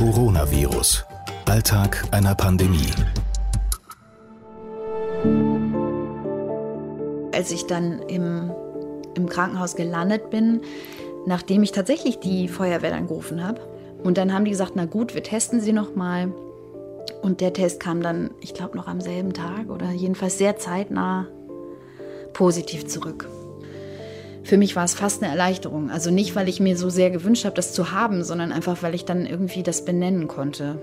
Coronavirus. Alltag einer Pandemie. Als ich dann im, im Krankenhaus gelandet bin, nachdem ich tatsächlich die Feuerwehr angerufen habe, und dann haben die gesagt, na gut, wir testen sie noch mal. Und der Test kam dann, ich glaube, noch am selben Tag oder jedenfalls sehr zeitnah positiv zurück. Für mich war es fast eine Erleichterung. Also nicht, weil ich mir so sehr gewünscht habe, das zu haben, sondern einfach, weil ich dann irgendwie das benennen konnte.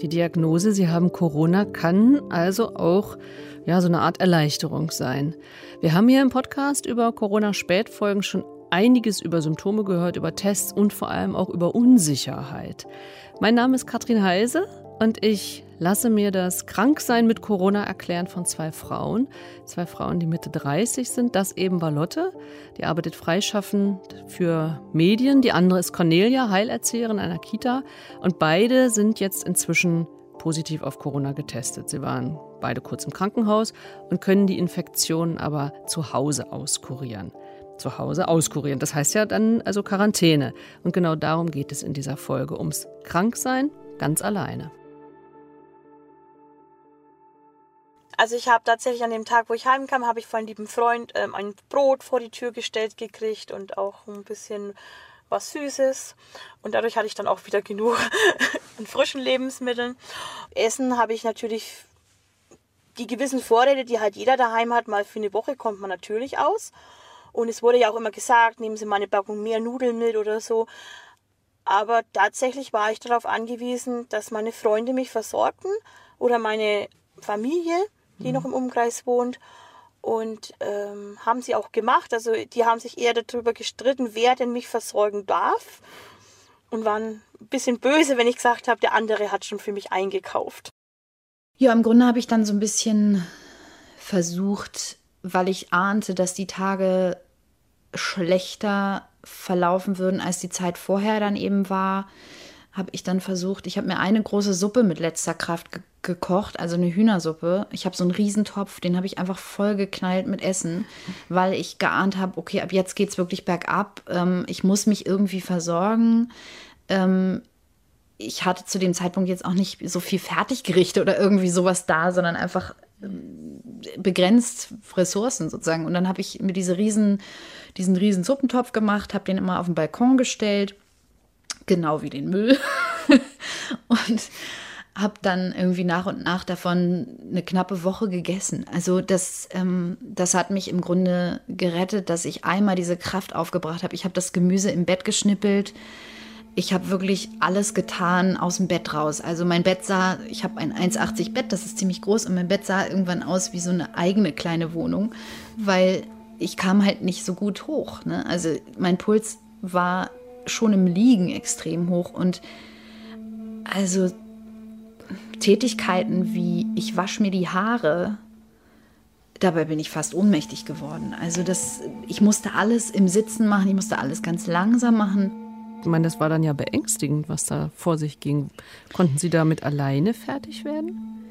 Die Diagnose, Sie haben Corona, kann also auch ja, so eine Art Erleichterung sein. Wir haben hier im Podcast über Corona-Spätfolgen schon einiges über Symptome gehört, über Tests und vor allem auch über Unsicherheit. Mein Name ist Katrin Heise und ich lasse mir das Kranksein mit Corona erklären von zwei Frauen. Zwei Frauen, die Mitte 30 sind. Das eben war Lotte, die arbeitet freischaffend für Medien. Die andere ist Cornelia, Heilerzieherin einer Kita. Und beide sind jetzt inzwischen positiv auf Corona getestet. Sie waren beide kurz im Krankenhaus und können die Infektionen aber zu Hause auskurieren. Zu Hause auskurieren. Das heißt ja dann also Quarantäne. Und genau darum geht es in dieser Folge, ums Kranksein ganz alleine. Also ich habe tatsächlich an dem Tag, wo ich heimkam, habe ich von einem lieben Freund ähm, ein Brot vor die Tür gestellt gekriegt und auch ein bisschen was Süßes. Und dadurch hatte ich dann auch wieder genug an frischen Lebensmitteln. Essen habe ich natürlich die gewissen Vorräte, die halt jeder daheim hat, mal für eine Woche kommt man natürlich aus. Und es wurde ja auch immer gesagt, nehmen Sie mal eine Packung mehr Nudeln mit oder so. Aber tatsächlich war ich darauf angewiesen, dass meine Freunde mich versorgten oder meine Familie die noch im Umkreis wohnt. Und ähm, haben sie auch gemacht. Also die haben sich eher darüber gestritten, wer denn mich versorgen darf. Und waren ein bisschen böse, wenn ich gesagt habe, der andere hat schon für mich eingekauft. Ja, im Grunde habe ich dann so ein bisschen versucht, weil ich ahnte, dass die Tage schlechter verlaufen würden, als die Zeit vorher dann eben war, habe ich dann versucht, ich habe mir eine große Suppe mit letzter Kraft ge gekocht, also eine Hühnersuppe. Ich habe so einen Riesentopf, den habe ich einfach voll geknallt mit Essen, weil ich geahnt habe, okay, ab jetzt geht es wirklich bergab. Ähm, ich muss mich irgendwie versorgen. Ähm, ich hatte zu dem Zeitpunkt jetzt auch nicht so viel Fertiggerichte oder irgendwie sowas da, sondern einfach ähm, begrenzt Ressourcen sozusagen. Und dann habe ich mir diese riesen, diesen riesen Suppentopf gemacht, habe den immer auf den Balkon gestellt genau wie den Müll. und habe dann irgendwie nach und nach davon eine knappe Woche gegessen. Also das, ähm, das hat mich im Grunde gerettet, dass ich einmal diese Kraft aufgebracht habe. Ich habe das Gemüse im Bett geschnippelt. Ich habe wirklich alles getan aus dem Bett raus. Also mein Bett sah, ich habe ein 1,80 Bett, das ist ziemlich groß und mein Bett sah irgendwann aus wie so eine eigene kleine Wohnung, weil ich kam halt nicht so gut hoch. Ne? Also mein Puls war schon im Liegen extrem hoch. Und also Tätigkeiten wie ich wasche mir die Haare, dabei bin ich fast ohnmächtig geworden. Also das, ich musste alles im Sitzen machen, ich musste alles ganz langsam machen. Ich meine, das war dann ja beängstigend, was da vor sich ging. Konnten Sie damit alleine fertig werden?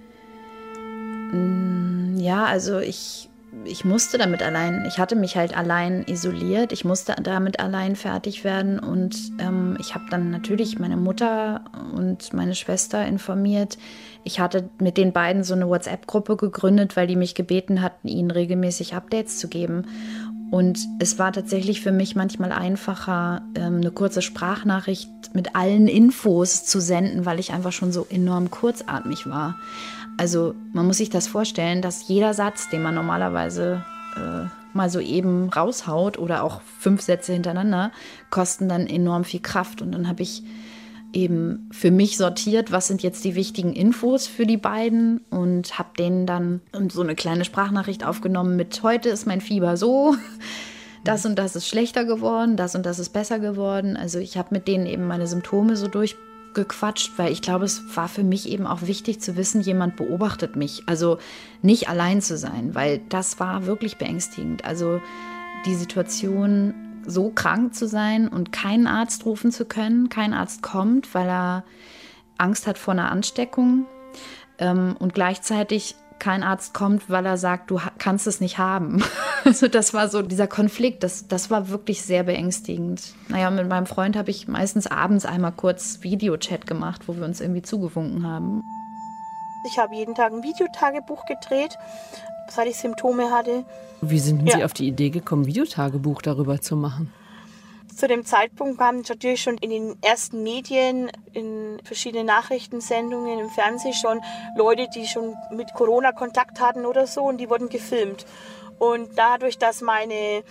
Mm, ja, also ich ich musste damit allein, ich hatte mich halt allein isoliert, ich musste damit allein fertig werden und ähm, ich habe dann natürlich meine Mutter und meine Schwester informiert. Ich hatte mit den beiden so eine WhatsApp-Gruppe gegründet, weil die mich gebeten hatten, ihnen regelmäßig Updates zu geben. Und es war tatsächlich für mich manchmal einfacher, ähm, eine kurze Sprachnachricht mit allen Infos zu senden, weil ich einfach schon so enorm kurzatmig war. Also man muss sich das vorstellen, dass jeder Satz, den man normalerweise äh, mal so eben raushaut oder auch fünf Sätze hintereinander, kosten dann enorm viel Kraft. Und dann habe ich eben für mich sortiert, was sind jetzt die wichtigen Infos für die beiden und habe denen dann so eine kleine Sprachnachricht aufgenommen mit heute ist mein Fieber so, das und das ist schlechter geworden, das und das ist besser geworden. Also ich habe mit denen eben meine Symptome so durch gequatscht, weil ich glaube, es war für mich eben auch wichtig zu wissen, jemand beobachtet mich. Also nicht allein zu sein, weil das war wirklich beängstigend. Also die Situation, so krank zu sein und keinen Arzt rufen zu können, kein Arzt kommt, weil er Angst hat vor einer Ansteckung ähm, und gleichzeitig kein Arzt kommt, weil er sagt, du kannst es nicht haben. Also das war so dieser Konflikt, das, das war wirklich sehr beängstigend. Naja, mit meinem Freund habe ich meistens abends einmal kurz Videochat gemacht, wo wir uns irgendwie zugewunken haben. Ich habe jeden Tag ein Videotagebuch gedreht, seit ich Symptome hatte. Wie sind Sie auf die Idee gekommen, Videotagebuch darüber zu machen? Zu dem Zeitpunkt kamen natürlich schon in den ersten Medien, in verschiedenen Nachrichtensendungen, im Fernsehen schon Leute, die schon mit Corona Kontakt hatten oder so und die wurden gefilmt. Und dadurch, dass meine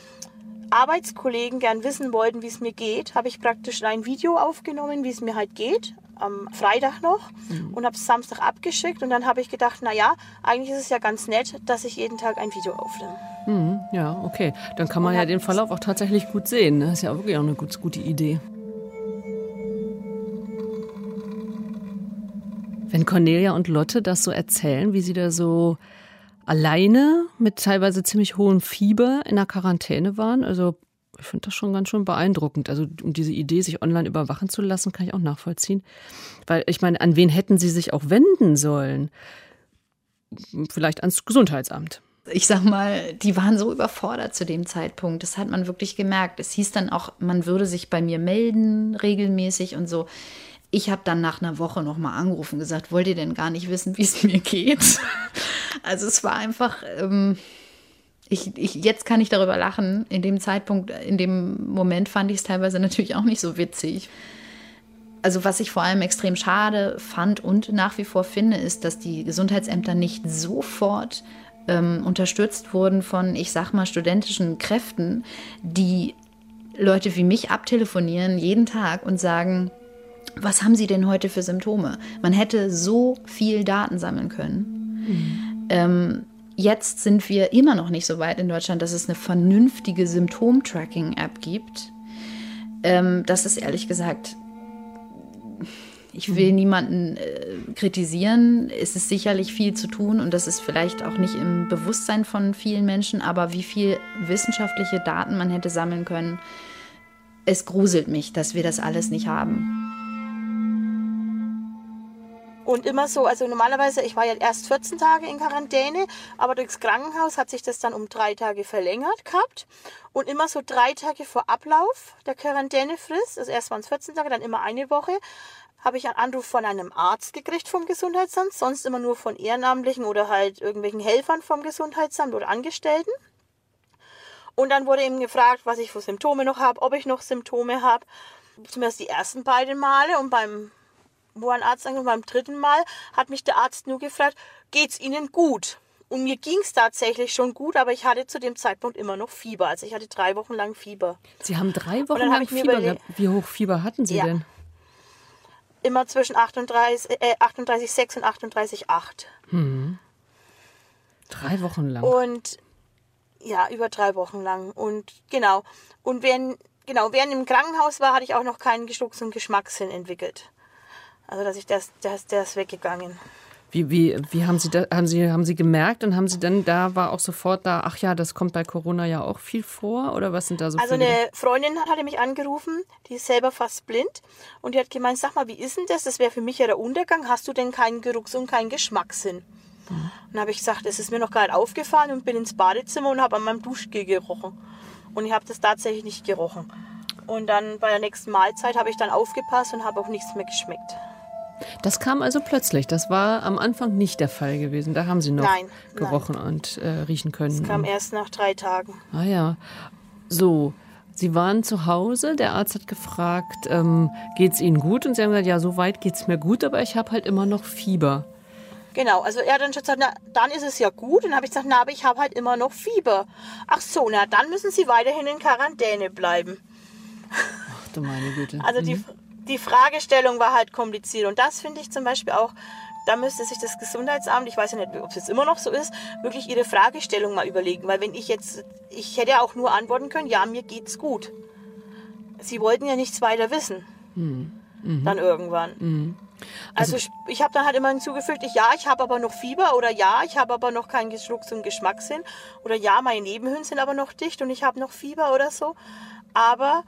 Arbeitskollegen gern wissen wollten, wie es mir geht, habe ich praktisch ein Video aufgenommen, wie es mir halt geht, am Freitag noch mhm. und habe es Samstag abgeschickt und dann habe ich gedacht, naja, eigentlich ist es ja ganz nett, dass ich jeden Tag ein Video aufnehme. Mhm, ja, okay. Dann kann man und ja den Verlauf auch tatsächlich gut sehen. Das ist ja wirklich auch eine gut, gute Idee. Wenn Cornelia und Lotte das so erzählen, wie sie da so alleine mit teilweise ziemlich hohem Fieber in der Quarantäne waren, also ich finde das schon ganz schön beeindruckend. Also um diese Idee, sich online überwachen zu lassen, kann ich auch nachvollziehen. Weil ich meine, an wen hätten sie sich auch wenden sollen? Vielleicht ans Gesundheitsamt. Ich sag mal, die waren so überfordert zu dem Zeitpunkt. Das hat man wirklich gemerkt. Es hieß dann auch, man würde sich bei mir melden regelmäßig und so. Ich habe dann nach einer Woche nochmal angerufen und gesagt, wollt ihr denn gar nicht wissen, wie es mir geht? Also es war einfach, ähm, ich, ich, jetzt kann ich darüber lachen. In dem Zeitpunkt, in dem Moment fand ich es teilweise natürlich auch nicht so witzig. Also was ich vor allem extrem schade fand und nach wie vor finde, ist, dass die Gesundheitsämter nicht sofort ähm, unterstützt wurden von, ich sag mal, studentischen Kräften, die Leute wie mich abtelefonieren jeden Tag und sagen, was haben Sie denn heute für Symptome? Man hätte so viel Daten sammeln können. Mhm. Ähm, Jetzt sind wir immer noch nicht so weit in Deutschland, dass es eine vernünftige Symptom-Tracking-App gibt. Ähm, das ist ehrlich gesagt, ich will niemanden äh, kritisieren. Es ist sicherlich viel zu tun und das ist vielleicht auch nicht im Bewusstsein von vielen Menschen, aber wie viel wissenschaftliche Daten man hätte sammeln können, es gruselt mich, dass wir das alles nicht haben. Und immer so, also normalerweise, ich war ja erst 14 Tage in Quarantäne, aber durchs Krankenhaus hat sich das dann um drei Tage verlängert gehabt. Und immer so drei Tage vor Ablauf der Quarantänefrist, also erst waren es 14 Tage, dann immer eine Woche, habe ich einen Anruf von einem Arzt gekriegt vom Gesundheitsamt, sonst immer nur von Ehrenamtlichen oder halt irgendwelchen Helfern vom Gesundheitsamt oder Angestellten. Und dann wurde eben gefragt, was ich für Symptome noch habe, ob ich noch Symptome habe. Zumindest die ersten beiden Male und beim wo ein Arzt angerufen beim dritten Mal hat mich der Arzt nur gefragt, geht's Ihnen gut? Und mir ging es tatsächlich schon gut, aber ich hatte zu dem Zeitpunkt immer noch Fieber. Also ich hatte drei Wochen lang Fieber. Sie haben drei Wochen lang Fieber gehabt. Wie hoch Fieber hatten Sie ja. denn? Immer zwischen 38,6 äh, 38, und 38,8. Hm. Drei Wochen lang. Und ja, über drei Wochen lang. Und genau. Und während, genau, während im Krankenhaus war, hatte ich auch noch keinen Geschlucks- und Geschmackssinn entwickelt. Also dass ich das, das, der ist weggegangen. Wie, wie, wie haben Sie da, haben Sie, haben Sie gemerkt und haben Sie dann, da war auch sofort da, ach ja, das kommt bei Corona ja auch viel vor oder was sind da so Also viele? eine Freundin hatte mich angerufen, die ist selber fast blind und die hat gemeint, sag mal, wie ist denn das? Das wäre für mich ja der Untergang. Hast du denn keinen Geruchs- und keinen Geschmackssinn? Mhm. Dann habe ich gesagt, das ist mir noch gar nicht aufgefallen und bin ins Badezimmer und habe an meinem Duschgel gerochen. Und ich habe das tatsächlich nicht gerochen. Und dann bei der nächsten Mahlzeit habe ich dann aufgepasst und habe auch nichts mehr geschmeckt. Das kam also plötzlich. Das war am Anfang nicht der Fall gewesen. Da haben Sie noch nein, gerochen nein. und äh, riechen können. Das kam erst nach drei Tagen. Ah ja. So, Sie waren zu Hause. Der Arzt hat gefragt, ähm, geht es Ihnen gut? Und Sie haben gesagt, ja, so weit geht es mir gut, aber ich habe halt immer noch Fieber. Genau, also er hat dann schon gesagt, na, dann ist es ja gut. Und dann habe ich gesagt, na, aber ich habe halt immer noch Fieber. Ach so, na, dann müssen Sie weiterhin in Quarantäne bleiben. Ach du meine Güte. Also die, mhm die Fragestellung war halt kompliziert. Und das finde ich zum Beispiel auch, da müsste sich das Gesundheitsamt, ich weiß ja nicht, ob es jetzt immer noch so ist, wirklich ihre Fragestellung mal überlegen. Weil wenn ich jetzt, ich hätte ja auch nur antworten können, ja, mir geht's gut. Sie wollten ja nichts weiter wissen. Mhm. Mhm. Dann irgendwann. Mhm. Also, also, ich, ich habe dann halt immer hinzugefügt, ich, ja, ich habe aber noch Fieber oder ja, ich habe aber noch keinen Geschlucks- und Geschmackssinn oder ja, meine Nebenhöhlen sind aber noch dicht und ich habe noch Fieber oder so. Aber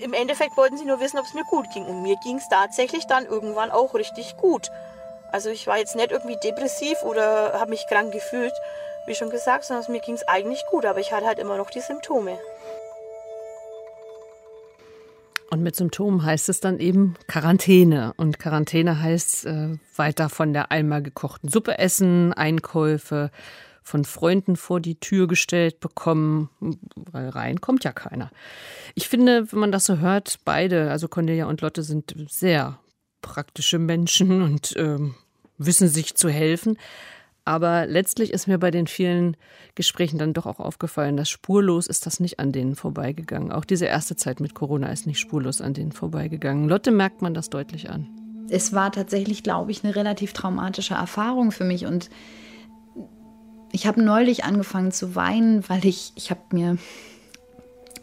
im Endeffekt wollten sie nur wissen, ob es mir gut ging. Und mir ging es tatsächlich dann irgendwann auch richtig gut. Also ich war jetzt nicht irgendwie depressiv oder habe mich krank gefühlt, wie schon gesagt, sondern mir ging es eigentlich gut, aber ich hatte halt immer noch die Symptome. Und mit Symptomen heißt es dann eben Quarantäne. Und Quarantäne heißt äh, weiter von der einmal gekochten Suppe essen, Einkäufe von Freunden vor die Tür gestellt bekommen, weil rein kommt ja keiner. Ich finde, wenn man das so hört, beide, also Cornelia und Lotte, sind sehr praktische Menschen und äh, wissen sich zu helfen. Aber letztlich ist mir bei den vielen Gesprächen dann doch auch aufgefallen, dass spurlos ist das nicht an denen vorbeigegangen. Auch diese erste Zeit mit Corona ist nicht spurlos an denen vorbeigegangen. Lotte merkt man das deutlich an. Es war tatsächlich, glaube ich, eine relativ traumatische Erfahrung für mich und ich habe neulich angefangen zu weinen, weil ich, ich habe mir,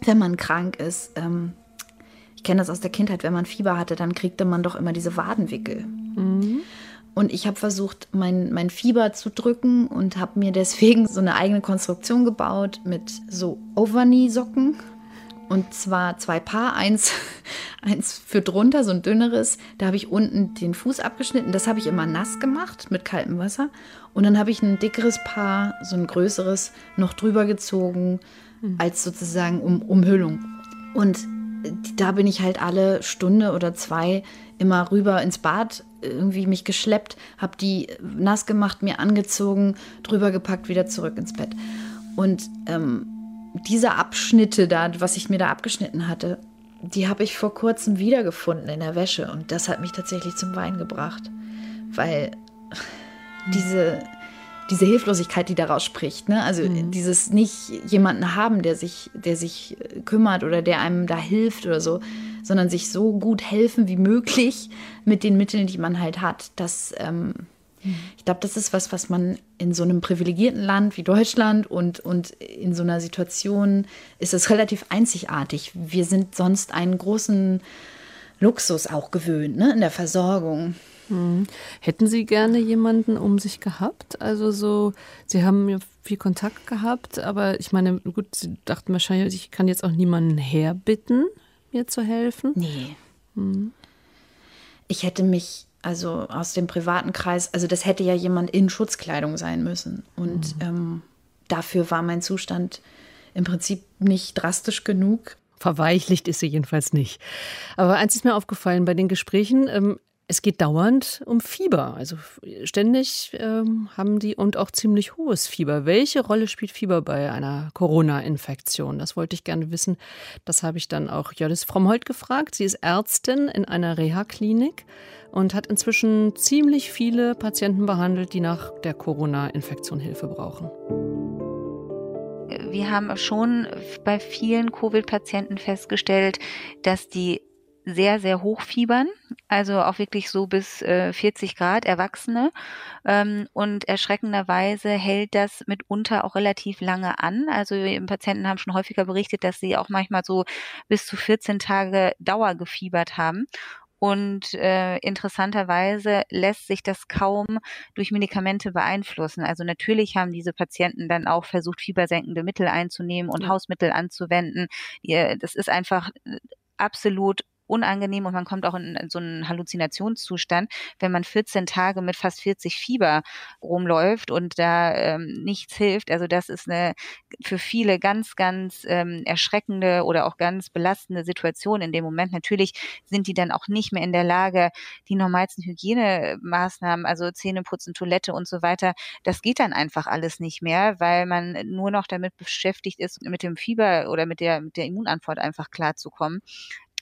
wenn man krank ist, ähm, ich kenne das aus der Kindheit, wenn man Fieber hatte, dann kriegte man doch immer diese Wadenwickel. Mhm. Und ich habe versucht, mein, mein Fieber zu drücken und habe mir deswegen so eine eigene Konstruktion gebaut mit so Overknee-Socken. Und zwar zwei Paar, eins, eins für drunter, so ein dünneres. Da habe ich unten den Fuß abgeschnitten. Das habe ich immer nass gemacht mit kaltem Wasser. Und dann habe ich ein dickeres Paar, so ein größeres, noch drüber gezogen, mhm. als sozusagen um, Umhüllung. Und da bin ich halt alle Stunde oder zwei immer rüber ins Bad irgendwie mich geschleppt, habe die nass gemacht, mir angezogen, drüber gepackt, wieder zurück ins Bett. Und ähm, diese Abschnitte da, was ich mir da abgeschnitten hatte, die habe ich vor kurzem wiedergefunden in der Wäsche. Und das hat mich tatsächlich zum Wein gebracht. Weil diese, diese Hilflosigkeit, die daraus spricht, ne? also mhm. dieses nicht jemanden haben, der sich, der sich kümmert oder der einem da hilft oder so, sondern sich so gut helfen wie möglich mit den Mitteln, die man halt hat. Das, ähm. Ich glaube, das ist was, was man in so einem privilegierten Land wie Deutschland und, und in so einer Situation ist es relativ einzigartig. Wir sind sonst einen großen Luxus auch gewöhnt, ne, in der Versorgung. Mhm. Hätten Sie gerne jemanden um sich gehabt? Also so, Sie haben ja viel Kontakt gehabt, aber ich meine, gut, Sie dachten wahrscheinlich, ich kann jetzt auch niemanden herbitten mir zu helfen? Nee. Hm. Ich hätte mich also aus dem privaten Kreis, also das hätte ja jemand in Schutzkleidung sein müssen. Und mhm. ähm, dafür war mein Zustand im Prinzip nicht drastisch genug. Verweichlicht ist sie jedenfalls nicht. Aber eins ist mir aufgefallen bei den Gesprächen. Ähm, es geht dauernd um Fieber. Also ständig ähm, haben die und auch ziemlich hohes Fieber. Welche Rolle spielt Fieber bei einer Corona-Infektion? Das wollte ich gerne wissen. Das habe ich dann auch Jördis Frommholt gefragt. Sie ist Ärztin in einer Reha-Klinik und hat inzwischen ziemlich viele Patienten behandelt, die nach der Corona-Infektion Hilfe brauchen. Wir haben schon bei vielen Covid-Patienten festgestellt, dass die sehr, sehr hoch fiebern, also auch wirklich so bis äh, 40 Grad Erwachsene. Ähm, und erschreckenderweise hält das mitunter auch relativ lange an. Also Patienten haben schon häufiger berichtet, dass sie auch manchmal so bis zu 14 Tage Dauer gefiebert haben. Und äh, interessanterweise lässt sich das kaum durch Medikamente beeinflussen. Also natürlich haben diese Patienten dann auch versucht, fiebersenkende Mittel einzunehmen und. Hausmittel anzuwenden. Das ist einfach äh, absolut unangenehm und man kommt auch in, in so einen Halluzinationszustand, wenn man 14 Tage mit fast 40 Fieber rumläuft und da ähm, nichts hilft. Also das ist eine für viele ganz, ganz ähm, erschreckende oder auch ganz belastende Situation in dem Moment. Natürlich sind die dann auch nicht mehr in der Lage, die normalsten Hygienemaßnahmen, also Zähneputzen, Toilette und so weiter, das geht dann einfach alles nicht mehr, weil man nur noch damit beschäftigt ist, mit dem Fieber oder mit der, mit der Immunantwort einfach klarzukommen.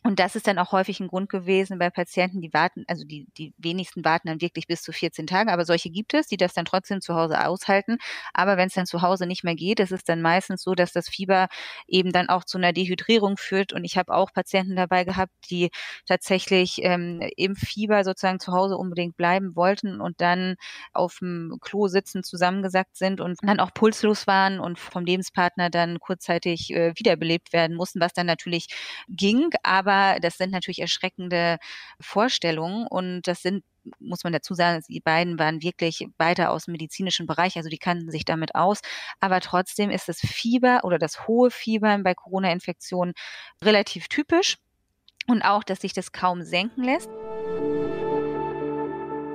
Und das ist dann auch häufig ein Grund gewesen bei Patienten, die warten, also die, die wenigsten warten dann wirklich bis zu 14 Tage, aber solche gibt es, die das dann trotzdem zu Hause aushalten. Aber wenn es dann zu Hause nicht mehr geht, ist es dann meistens so, dass das Fieber eben dann auch zu einer Dehydrierung führt. Und ich habe auch Patienten dabei gehabt, die tatsächlich ähm, im Fieber sozusagen zu Hause unbedingt bleiben wollten und dann auf dem Klo sitzen, zusammengesackt sind und dann auch pulslos waren und vom Lebenspartner dann kurzzeitig äh, wiederbelebt werden mussten, was dann natürlich ging. Aber das sind natürlich erschreckende Vorstellungen und das sind muss man dazu sagen, die beiden waren wirklich beide aus dem medizinischen Bereich, also die kannten sich damit aus. Aber trotzdem ist das Fieber oder das hohe Fieber bei Corona-Infektionen relativ typisch und auch, dass sich das kaum senken lässt.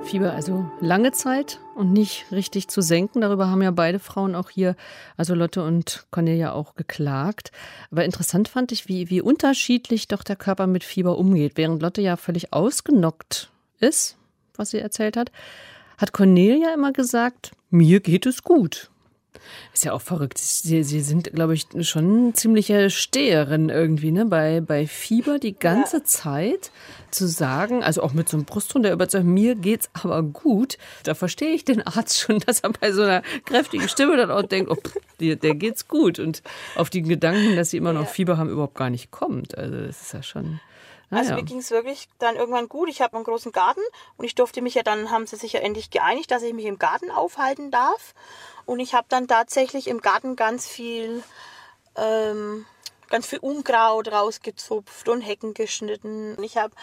Fieber also lange Zeit und nicht richtig zu senken. Darüber haben ja beide Frauen auch hier, also Lotte und Cornelia, auch geklagt. Aber interessant fand ich, wie, wie unterschiedlich doch der Körper mit Fieber umgeht. Während Lotte ja völlig ausgenockt ist, was sie erzählt hat, hat Cornelia immer gesagt, mir geht es gut. Ist ja auch verrückt. Sie, Sie sind, glaube ich, schon ziemliche Steherin irgendwie, ne? Bei, bei Fieber die ganze ja. Zeit zu sagen, also auch mit so einem Brustton, der überzeugt, mir geht's aber gut. Da verstehe ich den Arzt schon, dass er bei so einer kräftigen Stimme dann auch denkt, oh, pff, der, der geht's gut. Und auf die Gedanken, dass sie immer noch Fieber haben, überhaupt gar nicht kommt. Also das ist ja schon. Also ja. mir ging es wirklich dann irgendwann gut. Ich habe einen großen Garten und ich durfte mich ja dann, haben sie sich ja endlich geeinigt, dass ich mich im Garten aufhalten darf. Und ich habe dann tatsächlich im Garten ganz viel, ähm, ganz viel Unkraut rausgezupft und Hecken geschnitten. Ich habe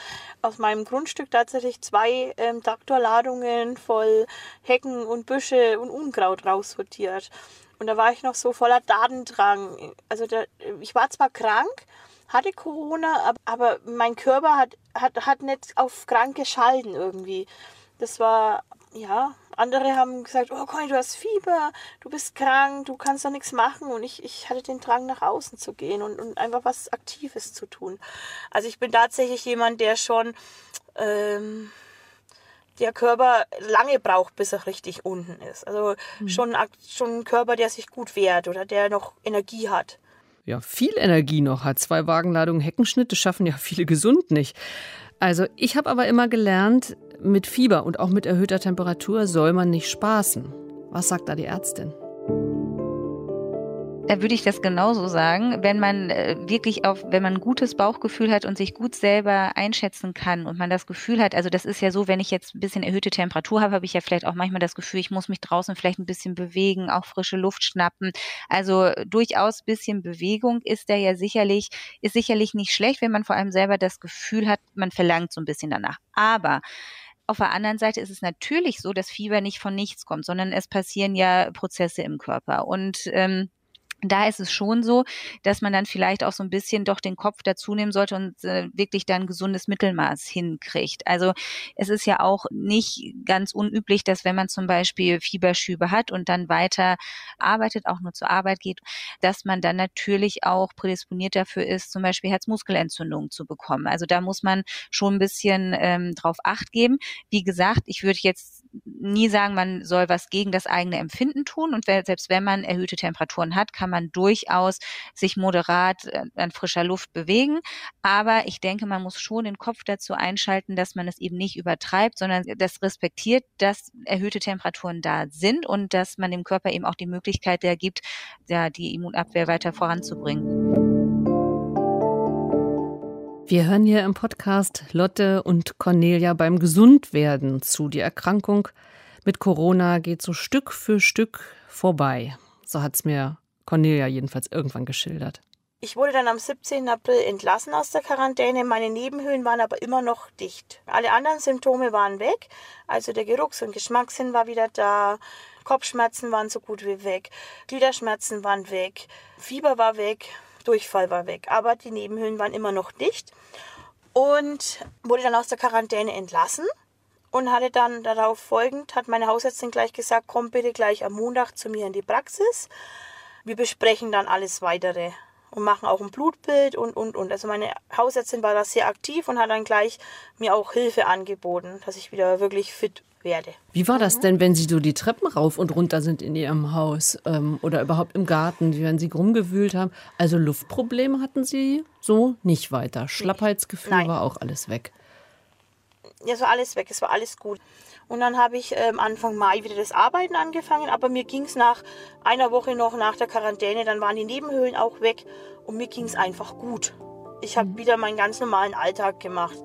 aus meinem Grundstück tatsächlich zwei ähm, Traktorladungen voll Hecken und Büsche und Unkraut raussortiert. Und da war ich noch so voller Datendrang. Also da, ich war zwar krank, hatte Corona, aber mein Körper hat, hat, hat nicht auf krank geschalten irgendwie. Das war, ja, andere haben gesagt, oh Conny, du hast Fieber, du bist krank, du kannst doch nichts machen. Und ich, ich hatte den Drang, nach außen zu gehen und, und einfach was Aktives zu tun. Also ich bin tatsächlich jemand, der schon ähm, der Körper lange braucht, bis er richtig unten ist. Also mhm. schon, schon ein Körper, der sich gut wehrt oder der noch Energie hat ja, viel Energie noch hat. Zwei Wagenladungen Heckenschnitt, das schaffen ja viele gesund nicht. Also ich habe aber immer gelernt, mit Fieber und auch mit erhöhter Temperatur soll man nicht spaßen. Was sagt da die Ärztin? Da würde ich das genauso sagen. Wenn man äh, wirklich auf, wenn man ein gutes Bauchgefühl hat und sich gut selber einschätzen kann und man das Gefühl hat, also das ist ja so, wenn ich jetzt ein bisschen erhöhte Temperatur habe, habe ich ja vielleicht auch manchmal das Gefühl, ich muss mich draußen vielleicht ein bisschen bewegen, auch frische Luft schnappen. Also durchaus ein bisschen Bewegung ist da ja sicherlich, ist sicherlich nicht schlecht, wenn man vor allem selber das Gefühl hat, man verlangt so ein bisschen danach. Aber auf der anderen Seite ist es natürlich so, dass Fieber nicht von nichts kommt, sondern es passieren ja Prozesse im Körper. Und ähm, da ist es schon so, dass man dann vielleicht auch so ein bisschen doch den Kopf dazu nehmen sollte und äh, wirklich dann gesundes Mittelmaß hinkriegt. Also es ist ja auch nicht ganz unüblich, dass wenn man zum Beispiel Fieberschübe hat und dann weiter arbeitet, auch nur zur Arbeit geht, dass man dann natürlich auch prädisponiert dafür ist, zum Beispiel Herzmuskelentzündungen zu bekommen. Also da muss man schon ein bisschen ähm, drauf acht geben. Wie gesagt, ich würde jetzt nie sagen, man soll was gegen das eigene Empfinden tun und selbst wenn man erhöhte Temperaturen hat, kann man durchaus sich moderat äh, an frischer Luft bewegen. Aber ich denke, man muss schon den Kopf dazu einschalten, dass man es eben nicht übertreibt, sondern das respektiert, dass erhöhte Temperaturen da sind und dass man dem Körper eben auch die Möglichkeit gibt, ja, die Immunabwehr weiter voranzubringen. Wir hören hier im Podcast Lotte und Cornelia beim Gesundwerden zu. Die Erkrankung mit Corona geht so Stück für Stück vorbei. So hat es mir Cornelia jedenfalls irgendwann geschildert. Ich wurde dann am 17. April entlassen aus der Quarantäne. Meine Nebenhöhlen waren aber immer noch dicht. Alle anderen Symptome waren weg. Also der Geruchs- und Geschmackssinn war wieder da. Kopfschmerzen waren so gut wie weg. Gliederschmerzen waren weg. Fieber war weg. Durchfall war weg. Aber die Nebenhöhlen waren immer noch dicht. Und wurde dann aus der Quarantäne entlassen und hatte dann darauf folgend, hat meine Hausärztin gleich gesagt, komm bitte gleich am Montag zu mir in die Praxis wir besprechen dann alles weitere und machen auch ein Blutbild und, und, und. Also meine Hausärztin war da sehr aktiv und hat dann gleich mir auch Hilfe angeboten, dass ich wieder wirklich fit werde. Wie war das mhm. denn, wenn Sie so die Treppen rauf und runter sind in Ihrem Haus ähm, oder überhaupt im Garten, wenn Sie rumgewühlt haben? Also Luftprobleme hatten Sie so nicht weiter. Schlappheitsgefühl Nein. war auch alles weg. Ja, es war alles weg, es war alles gut. Und dann habe ich ähm, Anfang Mai wieder das Arbeiten angefangen, aber mir ging es nach einer Woche noch nach der Quarantäne, dann waren die Nebenhöhlen auch weg und mir ging es einfach gut. Ich habe mhm. wieder meinen ganz normalen Alltag gemacht.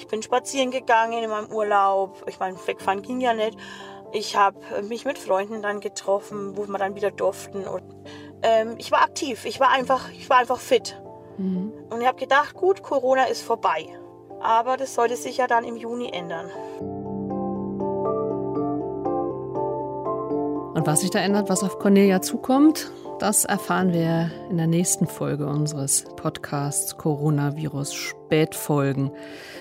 Ich bin spazieren gegangen in meinem Urlaub. Ich meine, wegfahren ging ja nicht. Ich habe äh, mich mit Freunden dann getroffen, wo wir dann wieder durften. Und, ähm, ich war aktiv. Ich war einfach, ich war einfach fit. Mhm. Und ich habe gedacht, gut, Corona ist vorbei. Aber das sollte sich ja dann im Juni ändern. Und was sich da ändert, was auf Cornelia zukommt, Das erfahren wir in der nächsten Folge unseres Podcasts Coronavirus Spätfolgen.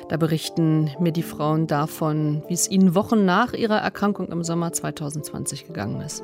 Da berichten mir die Frauen davon, wie es ihnen Wochen nach ihrer Erkrankung im Sommer 2020 gegangen ist.